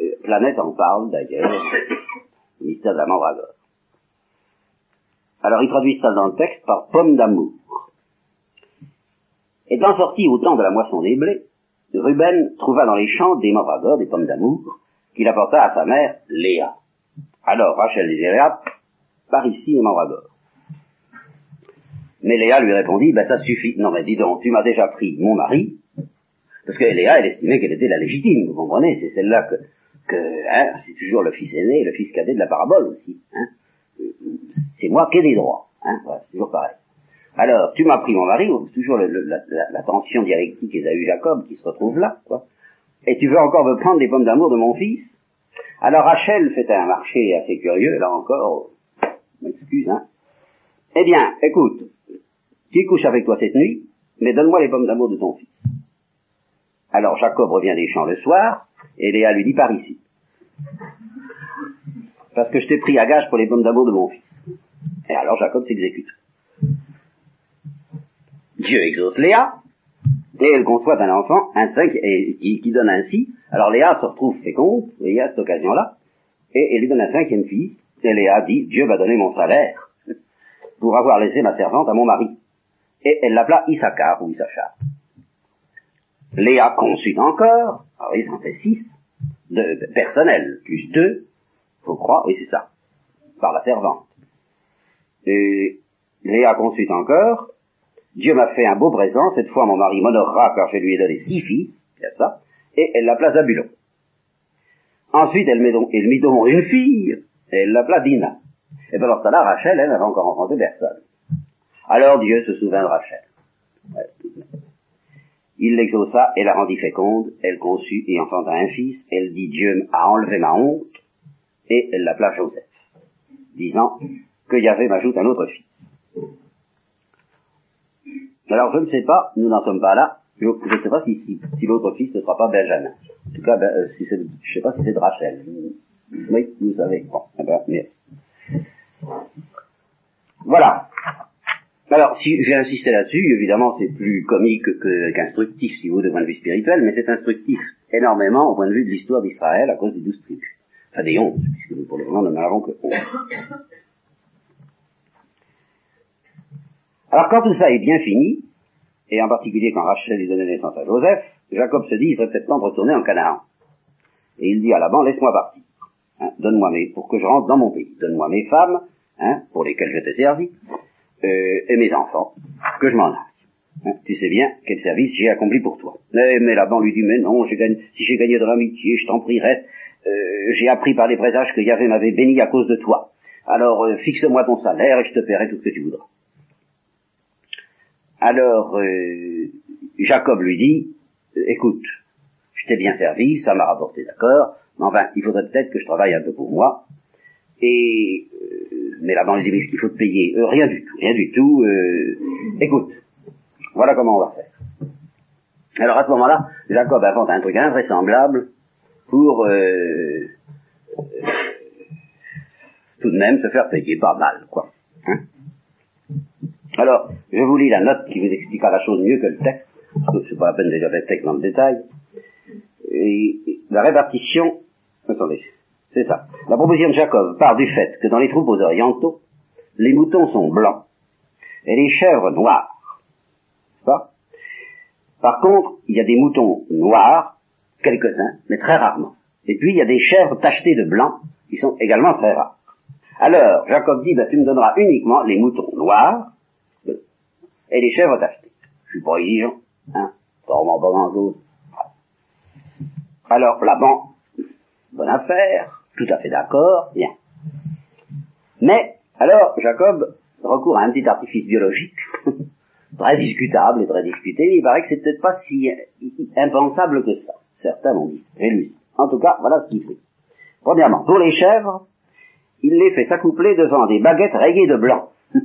Euh, Planète en parle d'ailleurs, le mystère de la mandragore. Alors ils traduisent ça dans le texte par pomme d'amour. Étant sorti au temps de la moisson des blés, Ruben trouva dans les champs des mandragores, des pommes d'amour, qu'il apporta à sa mère Léa. Alors Rachel dit Léa, par ici les mandragores. Mais Léa lui répondit, ben ça suffit. Non mais dis donc, tu m'as déjà pris mon mari, parce que Léa, elle estimait qu'elle était la légitime, vous comprenez, c'est celle-là que, que hein, c'est toujours le fils aîné, le fils cadet de la parabole aussi. Hein. C'est moi qui ai des droits, hein, c'est toujours pareil. Alors, tu m'as pris mon mari, c'est toujours la, la- tension dialectique eu Jacob qui se retrouve là, quoi. Et tu veux encore me prendre des pommes d'amour de mon fils? Alors Rachel fait un marché assez curieux, là encore, m'excuse, hein. Eh bien, écoute, tu couches avec toi cette nuit, mais donne-moi les pommes d'amour de ton fils. Alors Jacob revient des champs le soir, et Léa lui dit par ici. Parce que je t'ai pris à gage pour les pommes d'amour de mon fils. Et alors Jacob s'exécute. Dieu exauce Léa, et elle conçoit un enfant, un cinq, et, qui, donne ainsi. Alors Léa se retrouve féconde, voyez, à cette occasion-là, et elle lui donne un cinquième fils, et Léa dit, Dieu va donner mon salaire pour avoir laissé ma servante à mon mari. Et elle l'appela Issachar ou Issachar. Léa conçut encore, alors il en fait six, de, personnel, plus deux, faut croire, oui c'est ça, par la servante. Et Léa conçut encore, Dieu m'a fait un beau présent, cette fois mon mari m'honorera car je lui ai donné six fils, c'est ça, et elle l'appela Zabulon. Ensuite, elle, met donc, elle mit donc une fille, et elle l'appela Dina. Et pendant ce temps-là, Rachel, elle, n'avait encore enfanté personne. Alors Dieu se souvint de Rachel. Ouais, tout de même. Il l'exauça et la rendit féconde, elle conçut et enfanta un fils, elle dit Dieu a enlevé ma honte, et elle l'appela Joseph. disant que Yahvé m'ajoute un autre fils. Alors je ne sais pas, nous n'en sommes pas là, je ne sais pas si, si, l'autre fils ne sera pas Benjamin. En tout cas, ben, euh, si je ne sais pas si c'est de Rachel. Oui, vous savez. Bon, eh ben, mais... Voilà. Alors, si j'ai insisté là-dessus, évidemment, c'est plus comique qu'instructif, si vous, de point de vue spirituel, mais c'est instructif énormément au point de vue de l'histoire d'Israël à cause des douze tribus. Enfin, des onze, puisque pour le moment, nous n'en avons que onze. Alors, quand tout ça est bien fini, et en particulier quand Rachel lui donnait naissance à Joseph, Jacob se dit, il serait peut-être temps de retourner en Canaan. Et il dit à Laban, laisse-moi partir. Hein, donne-moi mes, pour que je rentre dans mon pays. Donne-moi mes femmes, hein, pour lesquelles je t'ai servi, euh, et mes enfants, que je m'en aille. Hein, tu sais bien quel service j'ai accompli pour toi. Mais, mais Laban lui dit, mais non, si j'ai gagné de l'amitié, je t'en prie, reste. Euh, j'ai appris par les présages que Yahvé m'avait béni à cause de toi. Alors euh, fixe-moi ton salaire et je te paierai tout ce que tu voudras. Alors euh, Jacob lui dit, écoute, je t'ai bien servi, ça m'a rapporté d'accord, mais enfin, il faudrait peut-être que je travaille un peu pour moi. Et mais là-bas, dit, ce qu'il faut te payer Rien du tout, rien du tout. écoute, voilà comment on va faire. Alors à ce moment-là, Jacob invente un truc invraisemblable pour euh, tout de même se faire payer pas mal, quoi. Hein Alors, je vous lis la note qui vous expliquera la chose mieux que le texte, parce que c'est pas la peine de lire le texte dans le détail. Et la répartition, attendez, c'est ça. La proposition de Jacob part du fait que dans les troupeaux orientaux, les moutons sont blancs et les chèvres noires. Pas? Par contre, il y a des moutons noirs quelques-uns, mais très rarement. Et puis il y a des chèvres tachetées de blanc, qui sont également très rares. Alors, Jacob dit, ben, tu me donneras uniquement les moutons noirs et les chèvres tachetées. Je suis pas exigeant, hein, vraiment pas grand-chose. Alors, bonne affaire, tout à fait d'accord, bien. Mais, alors, Jacob recourt à un petit artifice biologique, très discutable et très discuté, il paraît que c'est peut-être pas si impensable que ça. Certains l'ont dit, et lui. En tout cas, voilà ce qu'il fait. Premièrement, pour les chèvres, il les fait s'accoupler devant des baguettes rayées de blanc,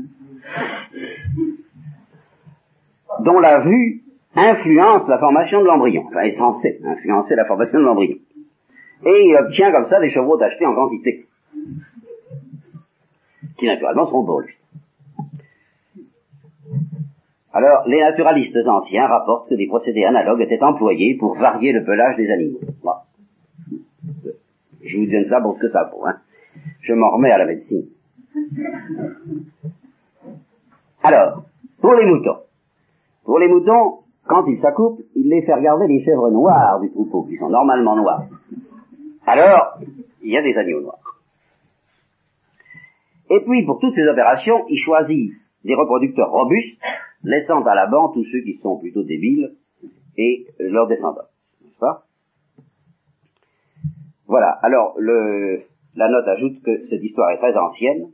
dont la vue influence la formation de l'embryon, enfin est censée influencer la formation de l'embryon. Et il obtient comme ça des chevaux achetés en quantité, qui naturellement seront pour lui. Alors, les naturalistes anciens rapportent que des procédés analogues étaient employés pour varier le pelage des animaux. Je vous donne ça pour ce que ça vaut. Hein. Je m'en remets à la médecine. Alors, pour les moutons. Pour les moutons, quand ils s'accouplent, il les fait regarder les chèvres noires du troupeau, qui sont normalement noires. Alors, il y a des agneaux noirs. Et puis, pour toutes ces opérations, il choisit des reproducteurs robustes laissant à la bande tous ceux qui sont plutôt débiles et leurs descendants. N'est-ce pas? Voilà. Alors, le, la note ajoute que cette histoire est très ancienne,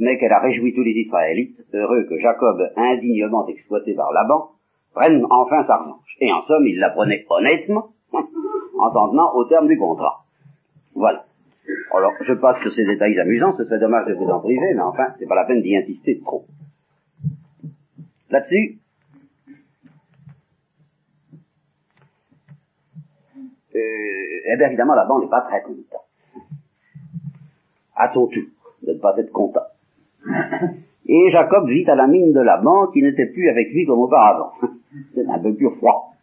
mais qu'elle a réjoui tous les Israélites, heureux que Jacob, indignement exploité par Laban, prenne enfin sa revanche. Et en somme, il la prenait honnêtement, en s'en tenant au terme du contrat. Voilà. Alors, je passe sur ces détails amusants, ce serait dommage de vous en priver, mais enfin, c'est pas la peine d'y insister trop. Là-dessus, euh, eh bien évidemment, la bande n'est pas très content. À son tour, de ne pas être content. Et Jacob vit à la mine de la bande qui n'était plus avec lui comme auparavant. C'est un peu plus froid.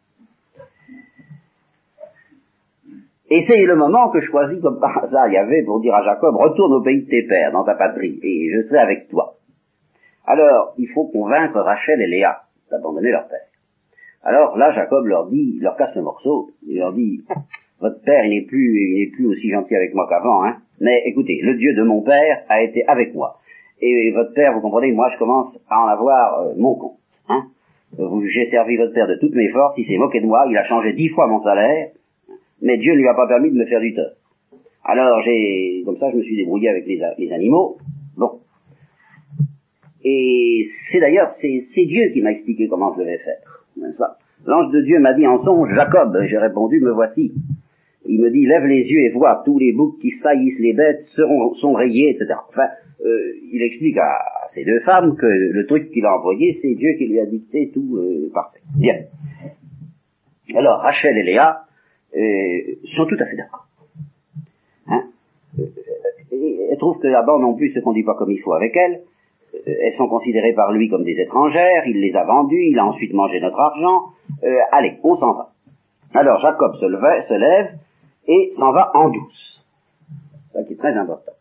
Et c'est le moment que je choisis comme par hasard il y avait pour dire à Jacob, retourne au pays de tes pères, dans ta patrie, et je serai avec toi. Alors, il faut convaincre Rachel et Léa d'abandonner leur père. Alors là, Jacob leur dit, leur casse le morceau, il leur dit, votre père, il n'est plus, il n'est plus aussi gentil avec moi qu'avant, hein. Mais écoutez, le Dieu de mon père a été avec moi. Et votre père, vous comprenez, moi je commence à en avoir euh, mon compte, hein. J'ai servi votre père de toutes mes forces, il s'est moqué de moi, il a changé dix fois mon salaire, mais Dieu ne lui a pas permis de me faire du tort. Alors j'ai, comme ça, je me suis débrouillé avec les, les animaux. Bon, et c'est d'ailleurs, c'est Dieu qui m'a expliqué comment je devais faire. L'ange de Dieu m'a dit en songe, Jacob, j'ai répondu, me voici. il me dit, lève les yeux et vois, tous les boucs qui saillissent les bêtes seront, sont rayés, etc. Enfin, euh, il explique à, ces deux femmes que le truc qu'il a envoyé, c'est Dieu qui lui a dicté tout euh, parfait. Bien. Alors, Rachel et Léa euh, sont tout à fait d'accord. Hein? Elles trouvent que là-bas non plus se conduit pas comme il faut avec elles. Elles sont considérées par lui comme des étrangères, il les a vendues, il a ensuite mangé notre argent. allez, on s'en va. Alors Jacob se, levait, se lève et s'en va en douce. Ça qui est très important.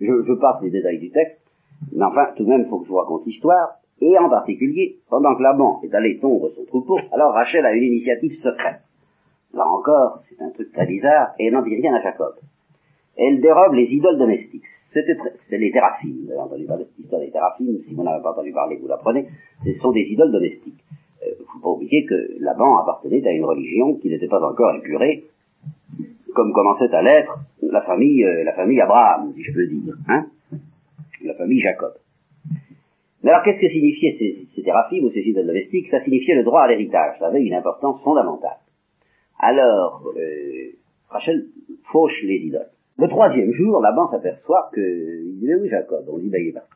Je, je passe les détails du texte, mais enfin, tout de même, il faut que je vous raconte l'histoire. Et en particulier, pendant que Laban est allé tondre son troupeau, alors Rachel a une initiative secrète. Là encore, c'est un truc très bizarre, et elle n'en dit rien à Jacob. Elle dérobe les idoles domestiques. C'était les théraphimes. Vous avez entendu parler de l'histoire des théraphimes. Si vous n'avez pas entendu parler, vous l'apprenez. Ce sont des idoles domestiques. Il euh, faut pas oublier que Laban appartenait à une religion qui n'était pas encore épurée, comme commençait à l'être la famille, euh, la famille Abraham, si je peux dire, hein, la famille Jacob. Mais alors, qu'est-ce que signifiait ces, ces ou ces idoles domestiques? Ça signifiait le droit à l'héritage. Ça avait une importance fondamentale. Alors, euh, Rachel fauche les idoles. Le troisième jour, Laban s'aperçoit que, il dit, oui, Jacob, on dit, ben, il est parti.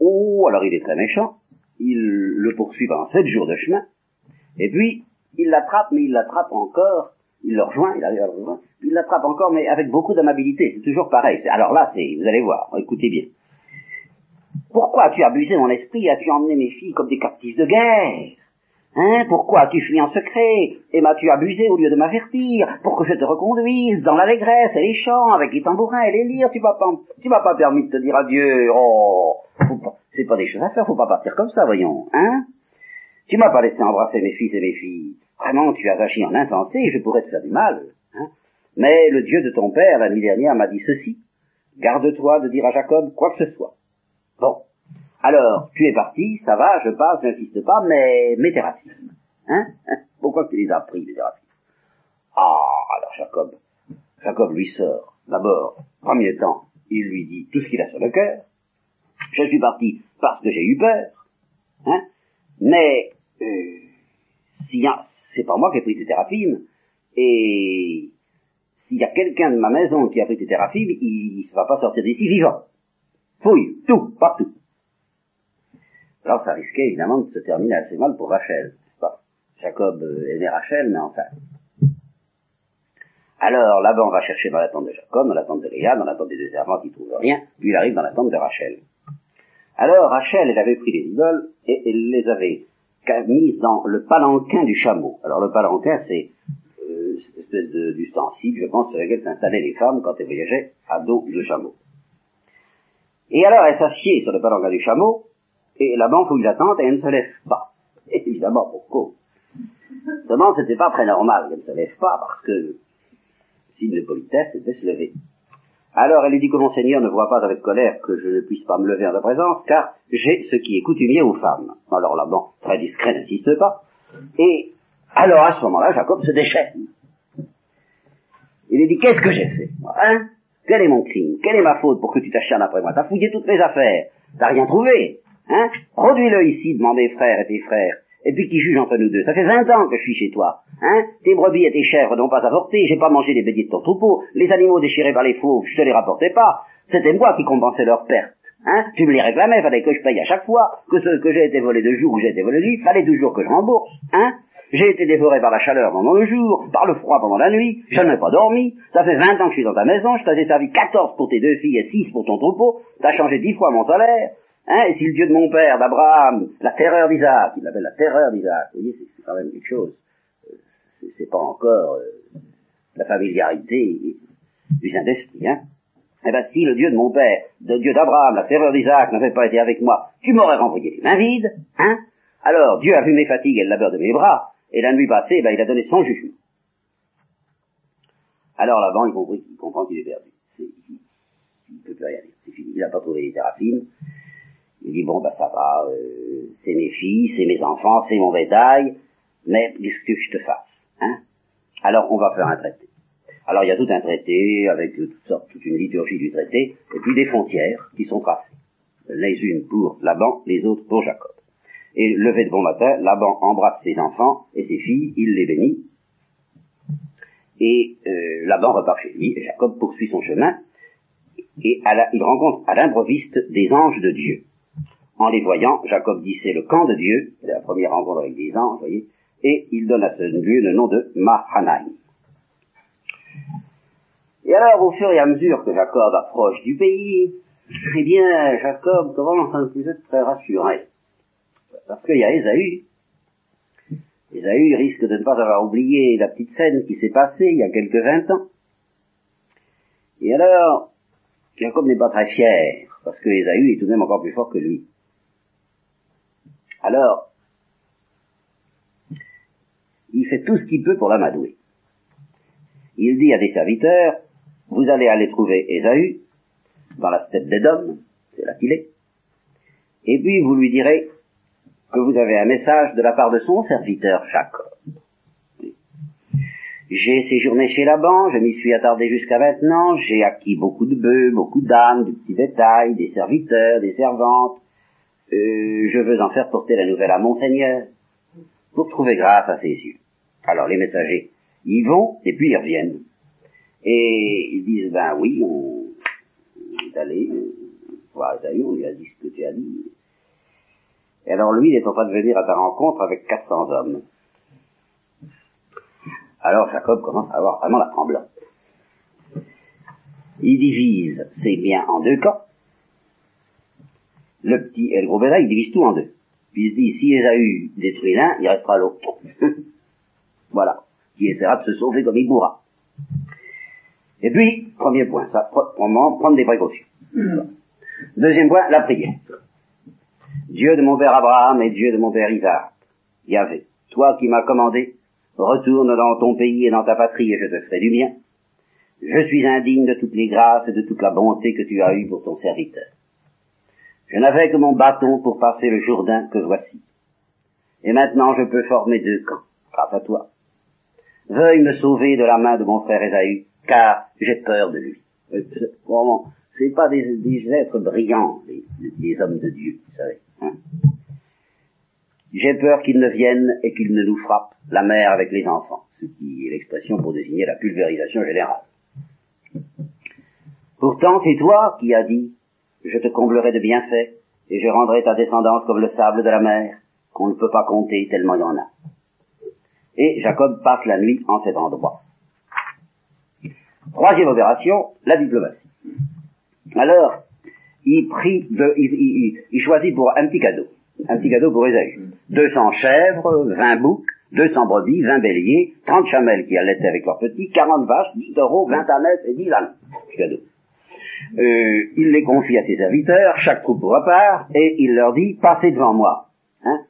Oh, alors il est très méchant il le poursuit pendant sept jours de chemin, et puis il l'attrape, mais il l'attrape encore, il le rejoint, il arrive à le rejoindre, il l'attrape encore, mais avec beaucoup d'amabilité, c'est toujours pareil. Alors là, c'est, vous allez voir, écoutez bien. Pourquoi as-tu abusé mon esprit, as-tu emmené mes filles comme des captifs de guerre? Hein, pourquoi as-tu fui en secret et m'as-tu abusé au lieu de m'avertir pour que je te reconduise dans l'allégresse et les chants avec les tambourins et les lyres? Tu m'as pas, tu m'as pas permis de te dire adieu. Oh, c'est pas des choses à faire, faut pas partir comme ça, voyons, hein Tu m'as pas laissé embrasser mes fils et mes filles. Vraiment, tu as agi en insensé, je pourrais te faire du mal. Hein Mais le Dieu de ton père, la nuit dernière, m'a dit ceci. Garde-toi de dire à Jacob quoi que ce soit. Bon, alors, tu es parti, ça va, je passe, n'insiste pas, mais mes théraphies. Hein, Pourquoi tu les as pris, les théraphies Ah, alors Jacob, Jacob lui sort. D'abord, premier temps, il lui dit tout ce qu'il a sur le cœur. Je suis parti parce que j'ai eu peur. Hein? Mais euh, si c'est pas moi qui ai pris tes théraphies, et s'il y a quelqu'un de ma maison qui a pris tes théraphies, il ne va pas sortir d'ici vivant. Fouille, tout, partout. Alors ça risquait évidemment de se terminer assez mal pour Rachel, pas? Jacob euh, aimait Rachel, mais enfin. Alors Laban va chercher dans la tente de Jacob, dans la tente de Léa, dans la tente des deux servants qui trouvent rien, puis il arrive dans la tente de Rachel. Alors Rachel, elle avait pris les idoles et elle les avait mises dans le palanquin du chameau. Alors le palanquin, c'est euh, cette espèce d'ustensile, je pense, sur lequel s'installaient les femmes quand elles voyageaient à dos de chameau. Et alors elle s'assied sur le palanquin du chameau, et la banque où il attend, elle ne se lève pas. Et évidemment, pourquoi Seulement, c'était pas très normal qu'elle ne se lève pas, parce que, signe de politesse, c'était se lever. Alors elle lui dit que mon Seigneur ne voit pas avec colère que je ne puisse pas me lever en sa présence, car j'ai ce qui est coutumier aux femmes. Alors Laban, très discret, n'insiste pas. Et alors à ce moment-là, Jacob se déchaîne. Il lui dit, qu'est-ce que j'ai fait hein? Quel est mon crime? Quelle est ma faute pour que tu t'acharnes après moi? T'as fouillé toutes mes affaires, t'as rien trouvé. Hein? Produis-le ici, demande mes frères et tes frères, et puis qui juge entre nous deux. Ça fait vingt ans que je suis chez toi. Hein? Tes brebis et tes chèvres n'ont pas avorté, j'ai pas mangé les béliers de ton troupeau, les animaux déchirés par les fauves, je te les rapportais pas. C'était moi qui compensais leurs pertes. Hein? Tu me les réclamais, fallait que je paye à chaque fois, que ce que j'ai été volé de jour ou j'ai été volé de nuit, fallait toujours que je rembourse. Hein? J'ai été dévoré par la chaleur pendant le jour, par le froid pendant la nuit, je n'ai pas dormi, ça fait vingt ans que je suis dans ta maison, je t'avais servi quatorze pour tes deux filles et six pour ton troupeau, t'as changé dix fois mon salaire, Hein, et si le Dieu de mon père, d'Abraham, la terreur d'Isaac, il l'appelle la terreur d'Isaac, vous voyez, c'est quand même quelque chose. Euh, c'est pas encore euh, la familiarité du Saint-Esprit, hein. Eh ben, si le Dieu de mon père, le Dieu d'Abraham, la terreur d'Isaac n'avait pas été avec moi, tu m'aurais renvoyé les mains vides, hein. Alors, Dieu a vu mes fatigues et le labeur de mes bras, et la nuit passée, ben, il a donné son jugement. Alors là-bas, il, il comprend qu'il est perdu. il ne peut plus rien dire. C'est fini. Il n'a pas trouvé les théraphines. Il dit, bon, ben ça va, euh, c'est mes filles, c'est mes enfants, c'est mon bétail, mais qu'est-ce que je te fasse hein? Alors, on va faire un traité. Alors, il y a tout un traité, avec toutes sortes, toute une liturgie du traité, et puis des frontières qui sont tracées. Les unes pour Laban, les autres pour Jacob. Et levé de bon matin, Laban embrasse ses enfants et ses filles, il les bénit. Et euh, Laban repart chez lui, et Jacob poursuit son chemin, et il rencontre à l'improviste des anges de Dieu. En les voyant, Jacob dit c'est le camp de Dieu, c'est la première rencontre avec des anges, voyez, et il donne à ce lieu le nom de Mahanaïm. Et alors, au fur et à mesure que Jacob approche du pays, eh bien, Jacob commence à plus être très rassuré. Parce qu'il y a Esaü. Esaü risque de ne pas avoir oublié la petite scène qui s'est passée il y a quelques vingt ans. Et alors, Jacob n'est pas très fier, parce que Esaü est tout de même encore plus fort que lui. Alors, il fait tout ce qu'il peut pour l'amadouer. Il dit à des serviteurs, vous allez aller trouver Esaü, dans la steppe d'Edom, c'est là qu'il est, et puis vous lui direz que vous avez un message de la part de son serviteur Jacob. J'ai séjourné chez Laban, je m'y suis attardé jusqu'à maintenant, j'ai acquis beaucoup de bœufs, beaucoup d'âmes, de petits détails, des serviteurs, des servantes. Euh, je veux en faire porter la nouvelle à mon Seigneur, pour trouver grâce à ses yeux. Alors les messagers y vont, et puis ils reviennent. Et ils disent, ben oui, on est allé voir Esaü, on lui a dit ce que tu as dit. Et alors lui, il est en train de venir à ta rencontre avec 400 hommes. Alors Jacob commence à avoir vraiment la tremblante. Il divise ses biens en deux camps. Le petit et le gros bétail, il divise tout en deux. Puis il se dit, si Esaü détruit l'un, il restera l'autre. voilà. Qui essaiera de se sauver comme il pourra. Et puis, premier point, ça, prendre des précautions. Deuxième point, la prière. Dieu de mon père Abraham et Dieu de mon père Isaac, Yahvé, toi qui m'as commandé Retourne dans ton pays et dans ta patrie et je te ferai du bien. Je suis indigne de toutes les grâces et de toute la bonté que tu as eues pour ton serviteur. Je n'avais que mon bâton pour passer le Jourdain que voici. Et maintenant je peux former deux camps, grâce à toi. Veuille me sauver de la main de mon frère Esaü, car j'ai peur de lui. Euh, vraiment, c'est pas des, êtres brillants, les, hommes de Dieu, vous savez. Hein. J'ai peur qu'il ne vienne et qu'il ne nous frappe la mère avec les enfants, ce qui est l'expression pour désigner la pulvérisation générale. Pourtant, c'est toi qui as dit, je te comblerai de bienfaits, et je rendrai ta descendance comme le sable de la mer, qu'on ne peut pas compter tellement il y en a. Et Jacob passe la nuit en cet endroit. Troisième opération, la diplomatie. Alors, il prie de, il choisit pour un petit cadeau un petit cadeau pour Esaü. 200 chèvres, 20 boucs, 200 brebis, 20 béliers, 30 chamelles qui allaient avec leurs petits, 40 vaches, 10 taureaux, 20 ânes et 10 ânes. cadeau. Euh, il les confie à ses serviteurs, chaque troupeau à part, et il leur dit, passez devant moi. Hein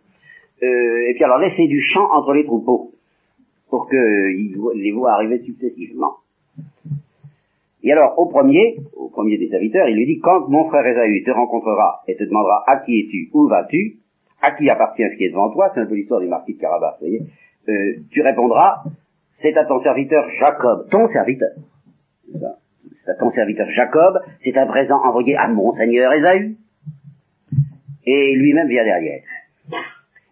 euh, et puis alors laissez du champ entre les troupeaux, pour qu'ils les voient arriver successivement. Et alors, au premier, au premier des serviteurs, il lui dit, quand mon frère Esaü te rencontrera et te demandera à qui es-tu, où vas-tu, à qui appartient ce qui est devant toi, c'est un peu l'histoire du marquis de Carabas, vous voyez, euh, tu répondras, c'est à ton serviteur Jacob, ton serviteur. À ton serviteur Jacob, c'est un présent envoyé à mon seigneur Esaü. Et lui-même vient derrière.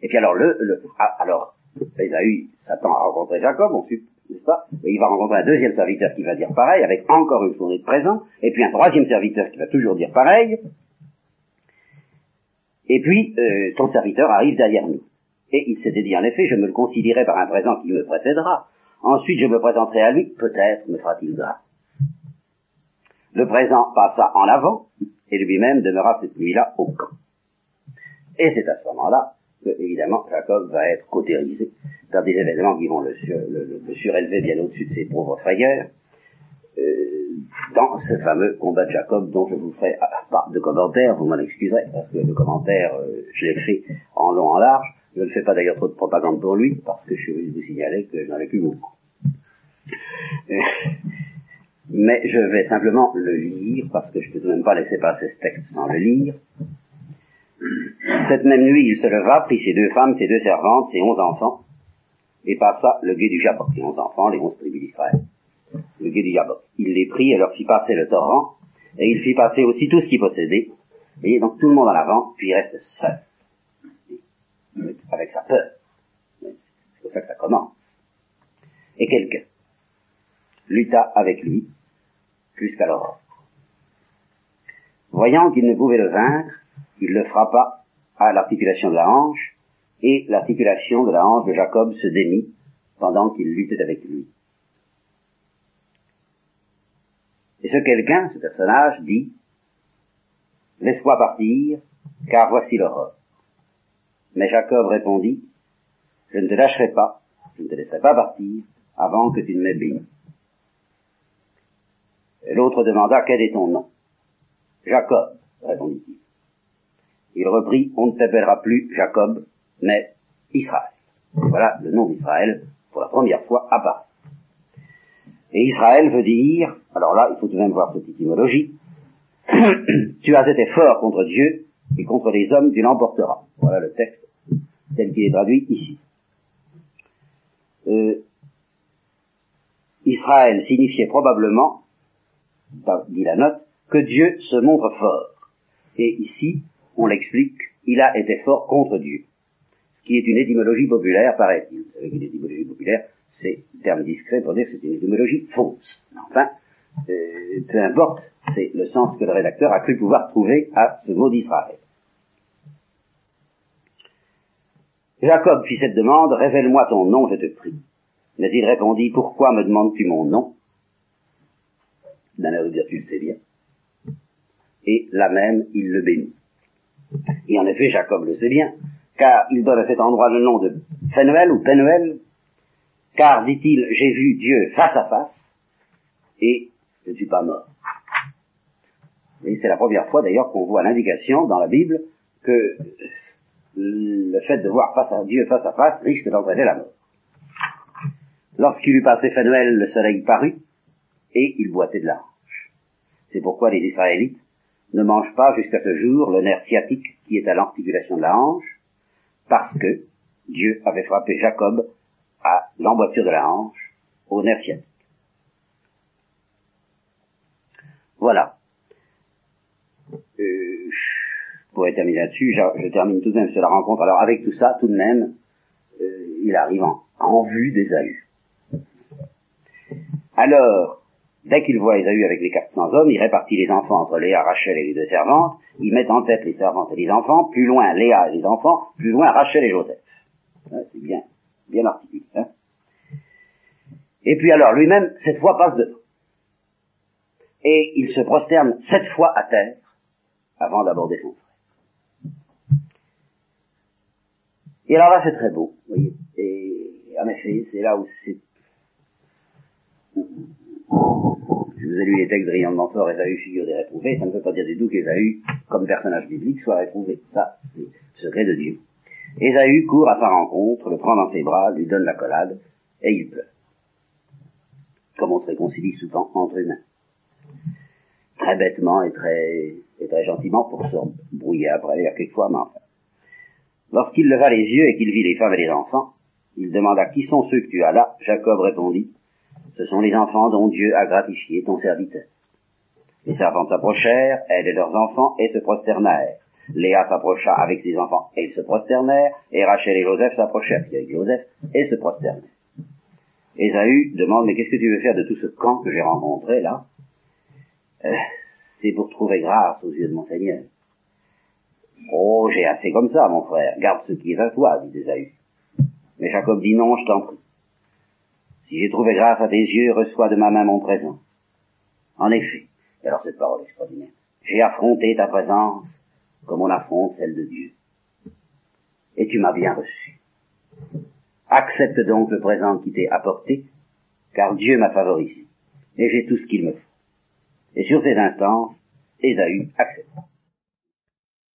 Et puis alors, le, le ah, alors, Esaü s'attend à rencontrer Jacob, on, n'est-ce pas il va rencontrer un deuxième serviteur qui va dire pareil, avec encore une fournée de présents, et puis un troisième serviteur qui va toujours dire pareil, et puis euh, ton serviteur arrive derrière nous. Et il s'était dit en effet, je me le considérais par un présent qui me précédera. Ensuite, je me présenterai à lui, peut-être me fera-t-il grâce. Le présent passa en avant, et lui-même demeura cette nuit-là au camp. Et c'est à ce moment-là évidemment, Jacob va être cautérisé dans des événements qui vont le, surélever bien au-dessus de ses pauvres frayeurs, euh, dans ce fameux combat de Jacob dont je vous ferai pas de commentaires, vous m'en excuserez, parce que le commentaire, euh, je l'ai fait en long, en large, je ne fais pas d'ailleurs trop de propagande pour lui, parce que je suis vous signaler que je n'en ai plus beaucoup. Mais je vais simplement le lire, parce que je ne peux même pas laisser passer ce texte sans le lire. Cette même nuit, il se leva, prit ses deux femmes, ses deux servantes, ses onze enfants, et passa le guet du Jabok, les onze enfants, les onze tribus d'Israël. Le guet du Jabok. Il les prit et leur fit passer le torrent, et il fit passer aussi tout ce qu'il possédait. Et donc tout le monde en avant, puis il reste seul. Avec sa peur. C'est pour ça que ça commence. Et quelqu'un, lutta avec lui jusqu'à l'aurore. Voyant qu'il ne pouvait le vaincre, il le frappa à l'articulation de la hanche, et l'articulation de la hanche de Jacob se démit pendant qu'il luttait avec lui. Et ce quelqu'un, ce personnage, dit, Laisse-moi partir, car voici l'aurore. Mais Jacob répondit, Je ne te lâcherai pas, je ne te laisserai pas partir avant que tu ne m'aies béni. L'autre demanda, Quel est ton nom? Jacob, répondit-il. Il reprit, On ne t'appellera plus Jacob, mais Israël. Voilà le nom d'Israël pour la première fois apparaît. Et Israël veut dire, alors là, il faut tout de même voir cette étymologie, tu as été fort contre Dieu et contre les hommes tu l'emporteras. Voilà le texte tel qu'il est traduit ici. Euh, Israël signifiait probablement, dit la note, que Dieu se montre fort. Et ici, on l'explique, il a été fort contre Dieu. Ce qui est une étymologie populaire, paraît-il. Vous savez qu'une étymologie populaire, c'est un terme discret pour dire que c'est une étymologie fausse. Enfin, euh, peu importe, c'est le sens que le rédacteur a cru pouvoir trouver à ce mot d'Israël. Jacob fit cette demande, révèle-moi ton nom, je te prie. Mais il répondit, pourquoi me demandes-tu mon nom? D'un air de dire, tu le sais bien. Et là même, il le bénit. Et en effet, Jacob le sait bien, car il donne à cet endroit le nom de Phénuel ou Penuel, car, dit-il, j'ai vu Dieu face à face, et je ne suis pas mort. Et c'est la première fois d'ailleurs qu'on voit l'indication dans la Bible que le fait de voir face à Dieu face à face risque d'entraîner la mort. Lorsqu'il eut passé Phénuel, le soleil parut, et il boitait de la hanche. C'est pourquoi les Israélites ne mangent pas jusqu'à ce jour le nerf sciatique qui est à l'articulation de la hanche, parce que Dieu avait frappé Jacob à l'emboîture de la hanche au nerf sciatique. Voilà. Euh, je pourrais terminer là-dessus. Je, termine tout de même sur la rencontre. Alors avec tout ça, tout de même, euh, il arrive en, vue d'Ésaü. Alors, dès qu'il voit Ésaü avec les 400 hommes, il répartit les enfants entre Léa, Rachel et les deux servantes. Il met en tête les servantes et les enfants. Plus loin, Léa et les enfants. Plus loin, Rachel et Joseph. C'est bien, bien articulé. Hein et puis alors, lui-même, cette fois, passe devant et il se prosterne sept fois à terre avant d'aborder son frère. Et alors là, c'est très beau, vous voyez. Et en effet, c'est là où c'est... Je vous ai lu les textes de de Fort, Esaü, figure des réprouvés, ça ne veut pas dire du tout qu'Esaü, comme personnage biblique, soit réprouvé. Ça, c'est le secret de Dieu. Esaü court à sa rencontre, le prend dans ses bras, lui donne la collade, et il pleure. Comme on se réconcilie souvent entre humains? Très bêtement et très, gentiment pour se brouiller après, a quelquefois, mais enfin. Lorsqu'il leva les yeux et qu'il vit les femmes et les enfants, il demanda qui sont ceux que tu as là? Jacob répondit, ce sont les enfants dont Dieu a gratifié ton serviteur. Les servantes s'approchèrent, elles et leurs enfants, et se prosternèrent. Léa s'approcha avec ses enfants, et ils se prosternèrent, et Rachel et Joseph s'approchèrent avec Joseph, et se prosternèrent. Ésaü demande, mais qu'est-ce que tu veux faire de tout ce camp que j'ai rencontré là? Euh, c'est pour trouver grâce aux yeux de mon Seigneur. Oh, j'ai assez comme ça, mon frère. Garde ce qui est à toi, dit Esaü. Mais Jacob dit non, je t'en prie. Si j'ai trouvé grâce à tes yeux, reçois de ma main mon présent. En effet, alors cette parole extraordinaire, j'ai affronté ta présence comme on affronte celle de Dieu. Et tu m'as bien reçu. Accepte donc le présent qui t'est apporté, car Dieu m'a favorisé, et j'ai tout ce qu'il me faut. Et sur ces instances, Ésaü accepte.